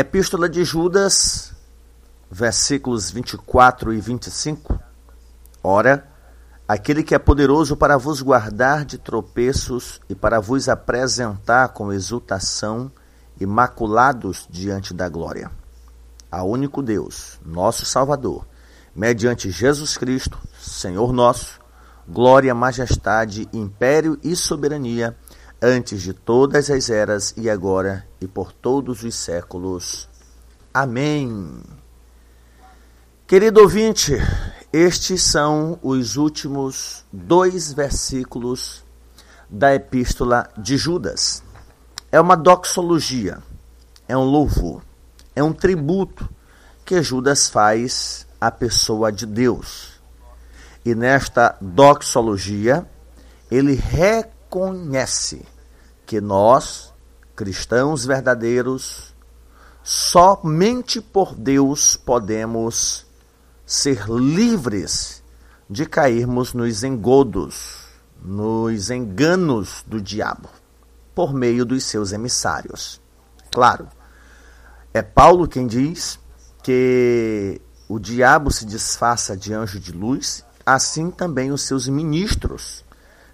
Epístola de Judas, versículos 24 e 25. Ora, aquele que é poderoso para vos guardar de tropeços e para vos apresentar com exultação, imaculados diante da glória. A único Deus, nosso Salvador, mediante Jesus Cristo, Senhor nosso, glória, majestade, império e soberania, antes de todas as eras e agora e por todos os séculos. Amém. Querido ouvinte, estes são os últimos dois versículos da epístola de Judas. É uma doxologia, é um louvor, é um tributo que Judas faz à pessoa de Deus. E nesta doxologia, ele reconhece que nós, cristãos verdadeiros, somente por Deus podemos ser livres de cairmos nos engodos, nos enganos do diabo, por meio dos seus emissários. Claro, é Paulo quem diz que o diabo se disfarça de anjo de luz, assim também os seus ministros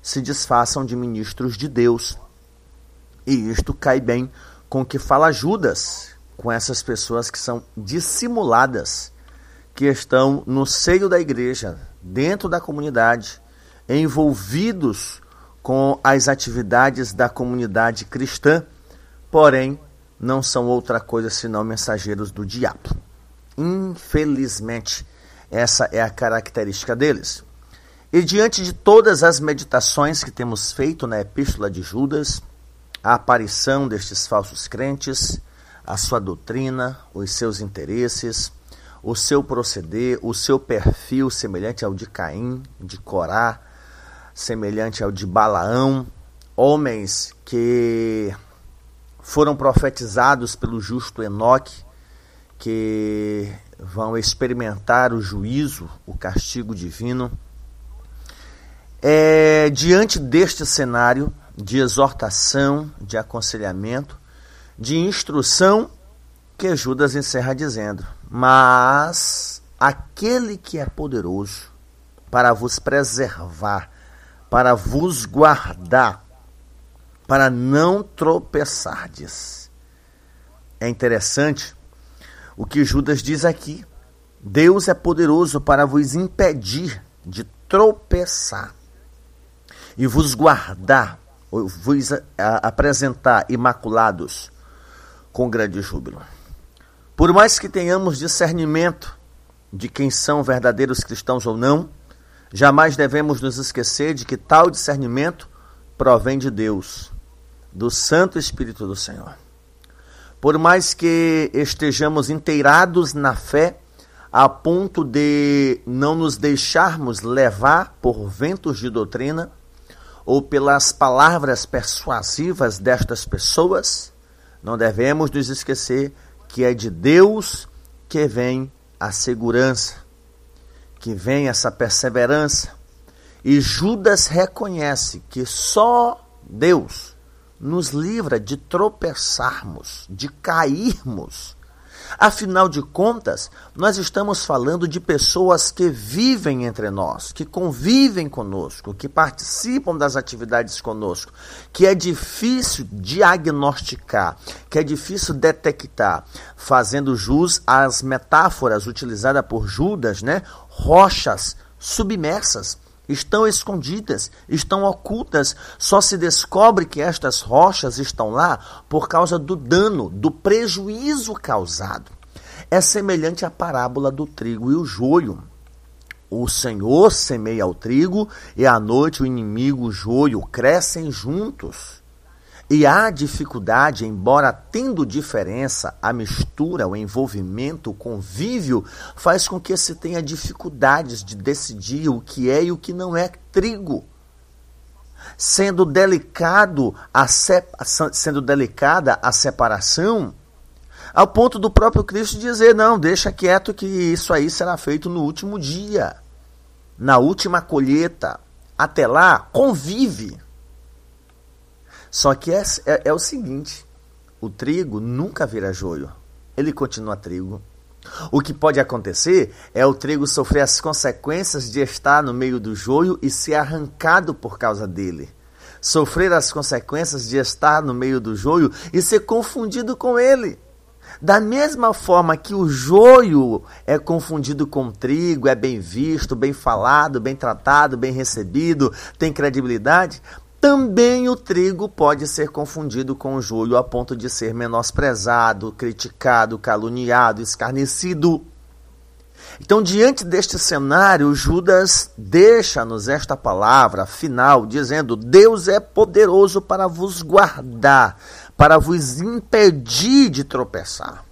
se disfarçam de ministros de Deus. E isto cai bem com o que fala Judas, com essas pessoas que são dissimuladas que estão no seio da igreja, dentro da comunidade, envolvidos com as atividades da comunidade cristã, porém não são outra coisa senão mensageiros do diabo. Infelizmente, essa é a característica deles. E diante de todas as meditações que temos feito na Epístola de Judas, a aparição destes falsos crentes, a sua doutrina, os seus interesses, o seu proceder, o seu perfil semelhante ao de Caim, de Corá, semelhante ao de Balaão, homens que foram profetizados pelo justo Enoque, que vão experimentar o juízo, o castigo divino. É, diante deste cenário de exortação, de aconselhamento, de instrução, que Judas encerra dizendo: mas aquele que é poderoso para vos preservar, para vos guardar, para não tropeçardes. É interessante o que Judas diz aqui. Deus é poderoso para vos impedir de tropeçar e vos guardar, vos apresentar imaculados com grande júbilo. Por mais que tenhamos discernimento de quem são verdadeiros cristãos ou não, jamais devemos nos esquecer de que tal discernimento provém de Deus, do Santo Espírito do Senhor. Por mais que estejamos inteirados na fé, a ponto de não nos deixarmos levar por ventos de doutrina ou pelas palavras persuasivas destas pessoas, não devemos nos esquecer que é de Deus que vem a segurança, que vem essa perseverança. E Judas reconhece que só Deus nos livra de tropeçarmos, de cairmos Afinal de contas, nós estamos falando de pessoas que vivem entre nós, que convivem conosco, que participam das atividades conosco, que é difícil diagnosticar, que é difícil detectar, fazendo jus às metáforas utilizadas por Judas, né? Rochas submersas estão escondidas, estão ocultas. Só se descobre que estas rochas estão lá por causa do dano, do prejuízo causado. É semelhante à parábola do trigo e o joio. O Senhor semeia o trigo e à noite o inimigo, o joio, crescem juntos. E há dificuldade, embora tendo diferença, a mistura, o envolvimento, o convívio, faz com que se tenha dificuldades de decidir o que é e o que não é trigo. Sendo delicado a sendo delicada a separação, ao ponto do próprio Cristo dizer: não, deixa quieto que isso aí será feito no último dia, na última colheita. Até lá, convive. Só que é, é, é o seguinte: o trigo nunca vira joio. ele continua trigo. O que pode acontecer é o trigo sofrer as consequências de estar no meio do joio e ser arrancado por causa dele. Sofrer as consequências de estar no meio do joio e ser confundido com ele. Da mesma forma que o joio é confundido com trigo, é bem visto, bem falado, bem tratado, bem recebido, tem credibilidade, também o trigo pode ser confundido com o joio a ponto de ser menosprezado, criticado, caluniado, escarnecido. Então, diante deste cenário, Judas deixa-nos esta palavra final, dizendo: Deus é poderoso para vos guardar, para vos impedir de tropeçar,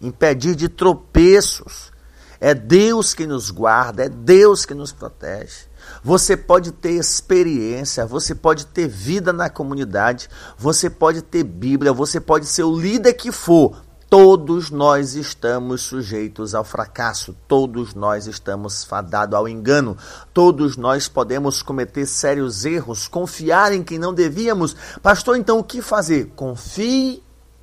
impedir de tropeços. É Deus que nos guarda, é Deus que nos protege. Você pode ter experiência, você pode ter vida na comunidade, você pode ter Bíblia, você pode ser o líder que for. Todos nós estamos sujeitos ao fracasso, todos nós estamos fadados ao engano, todos nós podemos cometer sérios erros, confiar em quem não devíamos. Pastor, então o que fazer? Confie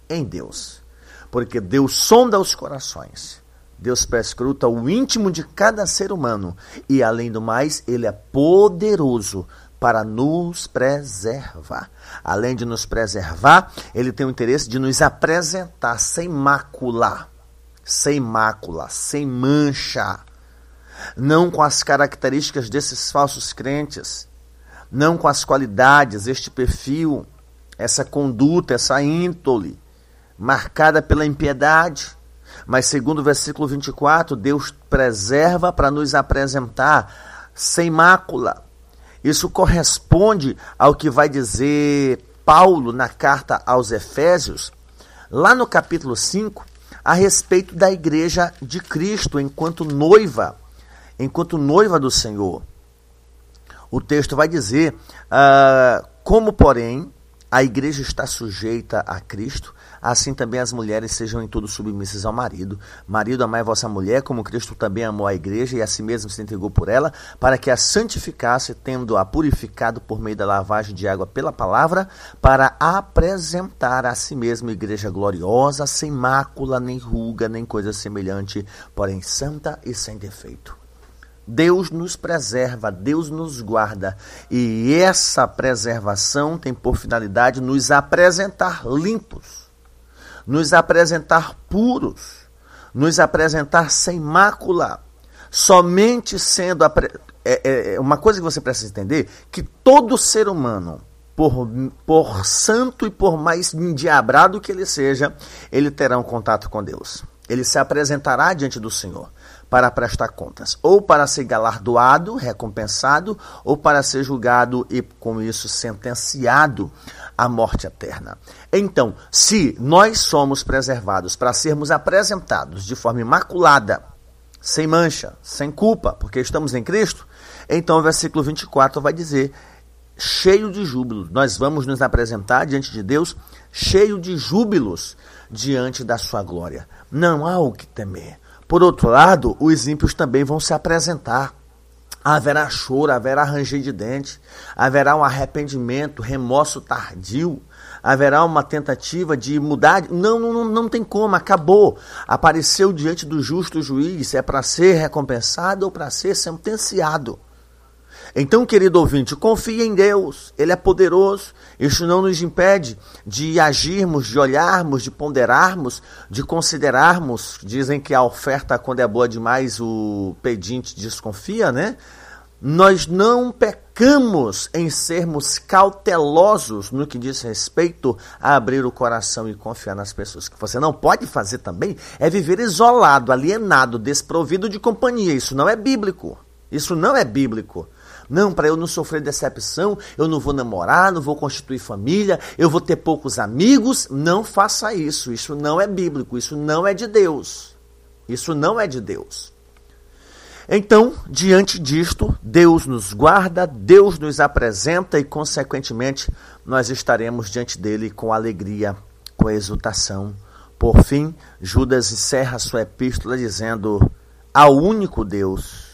em Deus, porque Deus sonda os corações. Deus perscruta o íntimo de cada ser humano e, além do mais, Ele é poderoso para nos preservar. Além de nos preservar, Ele tem o interesse de nos apresentar sem mácula, sem mácula, sem mancha, não com as características desses falsos crentes, não com as qualidades, este perfil, essa conduta, essa índole marcada pela impiedade mas segundo o versículo 24, Deus preserva para nos apresentar sem mácula. Isso corresponde ao que vai dizer Paulo na carta aos Efésios, lá no capítulo 5, a respeito da igreja de Cristo enquanto noiva, enquanto noiva do Senhor. O texto vai dizer: uh, como, porém, a igreja está sujeita a Cristo, assim também as mulheres sejam em tudo submissas ao marido. Marido, amai vossa mulher, como Cristo também amou a igreja e a si mesmo se entregou por ela, para que a santificasse, tendo-a purificado por meio da lavagem de água pela palavra, para apresentar a si mesmo igreja gloriosa, sem mácula, nem ruga, nem coisa semelhante, porém santa e sem defeito. Deus nos preserva, Deus nos guarda. E essa preservação tem por finalidade nos apresentar limpos, nos apresentar puros, nos apresentar sem mácula. Somente sendo. É, é, é uma coisa que você precisa entender: que todo ser humano, por, por santo e por mais endiabrado que ele seja, ele terá um contato com Deus. Ele se apresentará diante do Senhor para prestar contas, ou para ser galardoado, recompensado, ou para ser julgado e com isso sentenciado à morte eterna. Então, se nós somos preservados para sermos apresentados de forma imaculada, sem mancha, sem culpa, porque estamos em Cristo, então o versículo 24 vai dizer cheio de júbilo. Nós vamos nos apresentar diante de Deus cheio de júbilos diante da sua glória. Não há o que temer por outro lado, os ímpios também vão se apresentar. Haverá choro, haverá ranger de dente, haverá um arrependimento, remorso tardio, haverá uma tentativa de mudar. Não, não, não tem como, acabou. Apareceu diante do justo juiz, é para ser recompensado ou para ser sentenciado. Então, querido ouvinte, confie em Deus, Ele é poderoso. Isso não nos impede de agirmos, de olharmos, de ponderarmos, de considerarmos. Dizem que a oferta, quando é boa demais, o pedinte desconfia, né? Nós não pecamos em sermos cautelosos no que diz respeito a abrir o coração e confiar nas pessoas. O que você não pode fazer também é viver isolado, alienado, desprovido de companhia. Isso não é bíblico. Isso não é bíblico. Não, para eu não sofrer decepção, eu não vou namorar, não vou constituir família, eu vou ter poucos amigos. Não faça isso. Isso não é bíblico, isso não é de Deus. Isso não é de Deus. Então, diante disto, Deus nos guarda, Deus nos apresenta e, consequentemente, nós estaremos diante dele com alegria, com exultação. Por fim, Judas encerra sua epístola dizendo: Ao único Deus,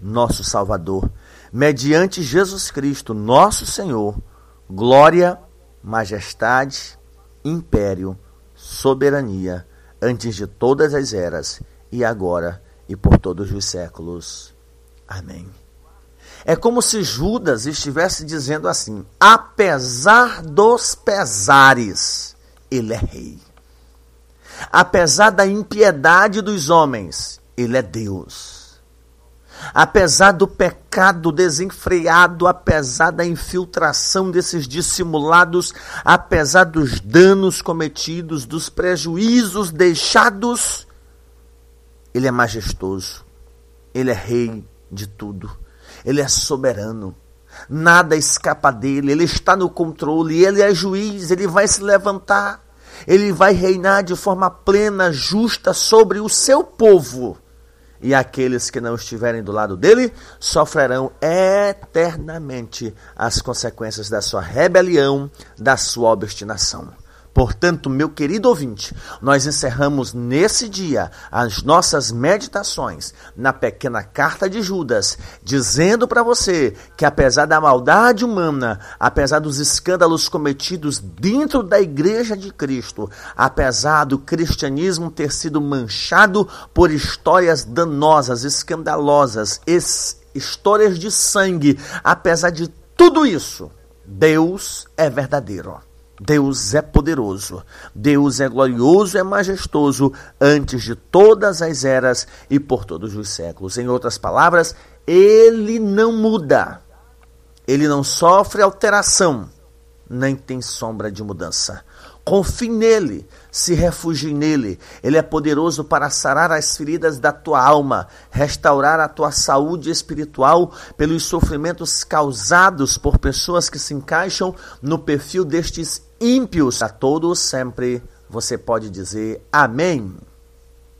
nosso Salvador, mediante Jesus Cristo, nosso Senhor, glória, majestade, império, soberania, antes de todas as eras, e agora e por todos os séculos. Amém. É como se Judas estivesse dizendo assim: apesar dos pesares, ele é rei. Apesar da impiedade dos homens, ele é Deus. Apesar do pecado desenfreado, apesar da infiltração desses dissimulados, apesar dos danos cometidos, dos prejuízos deixados, ele é majestoso. Ele é rei de tudo. Ele é soberano. Nada escapa dele. Ele está no controle. Ele é juiz. Ele vai se levantar. Ele vai reinar de forma plena, justa sobre o seu povo e aqueles que não estiverem do lado dele sofrerão eternamente as consequências da sua rebelião, da sua obstinação. Portanto, meu querido ouvinte, nós encerramos nesse dia as nossas meditações na pequena carta de Judas, dizendo para você que apesar da maldade humana, apesar dos escândalos cometidos dentro da igreja de Cristo, apesar do cristianismo ter sido manchado por histórias danosas, escandalosas, histórias de sangue, apesar de tudo isso, Deus é verdadeiro. Deus é poderoso, Deus é glorioso, é majestoso antes de todas as eras e por todos os séculos. Em outras palavras, ele não muda, ele não sofre alteração, nem tem sombra de mudança. Confie nele, se refugie nele. Ele é poderoso para sarar as feridas da tua alma, restaurar a tua saúde espiritual pelos sofrimentos causados por pessoas que se encaixam no perfil destes ímpios. A todos sempre você pode dizer amém.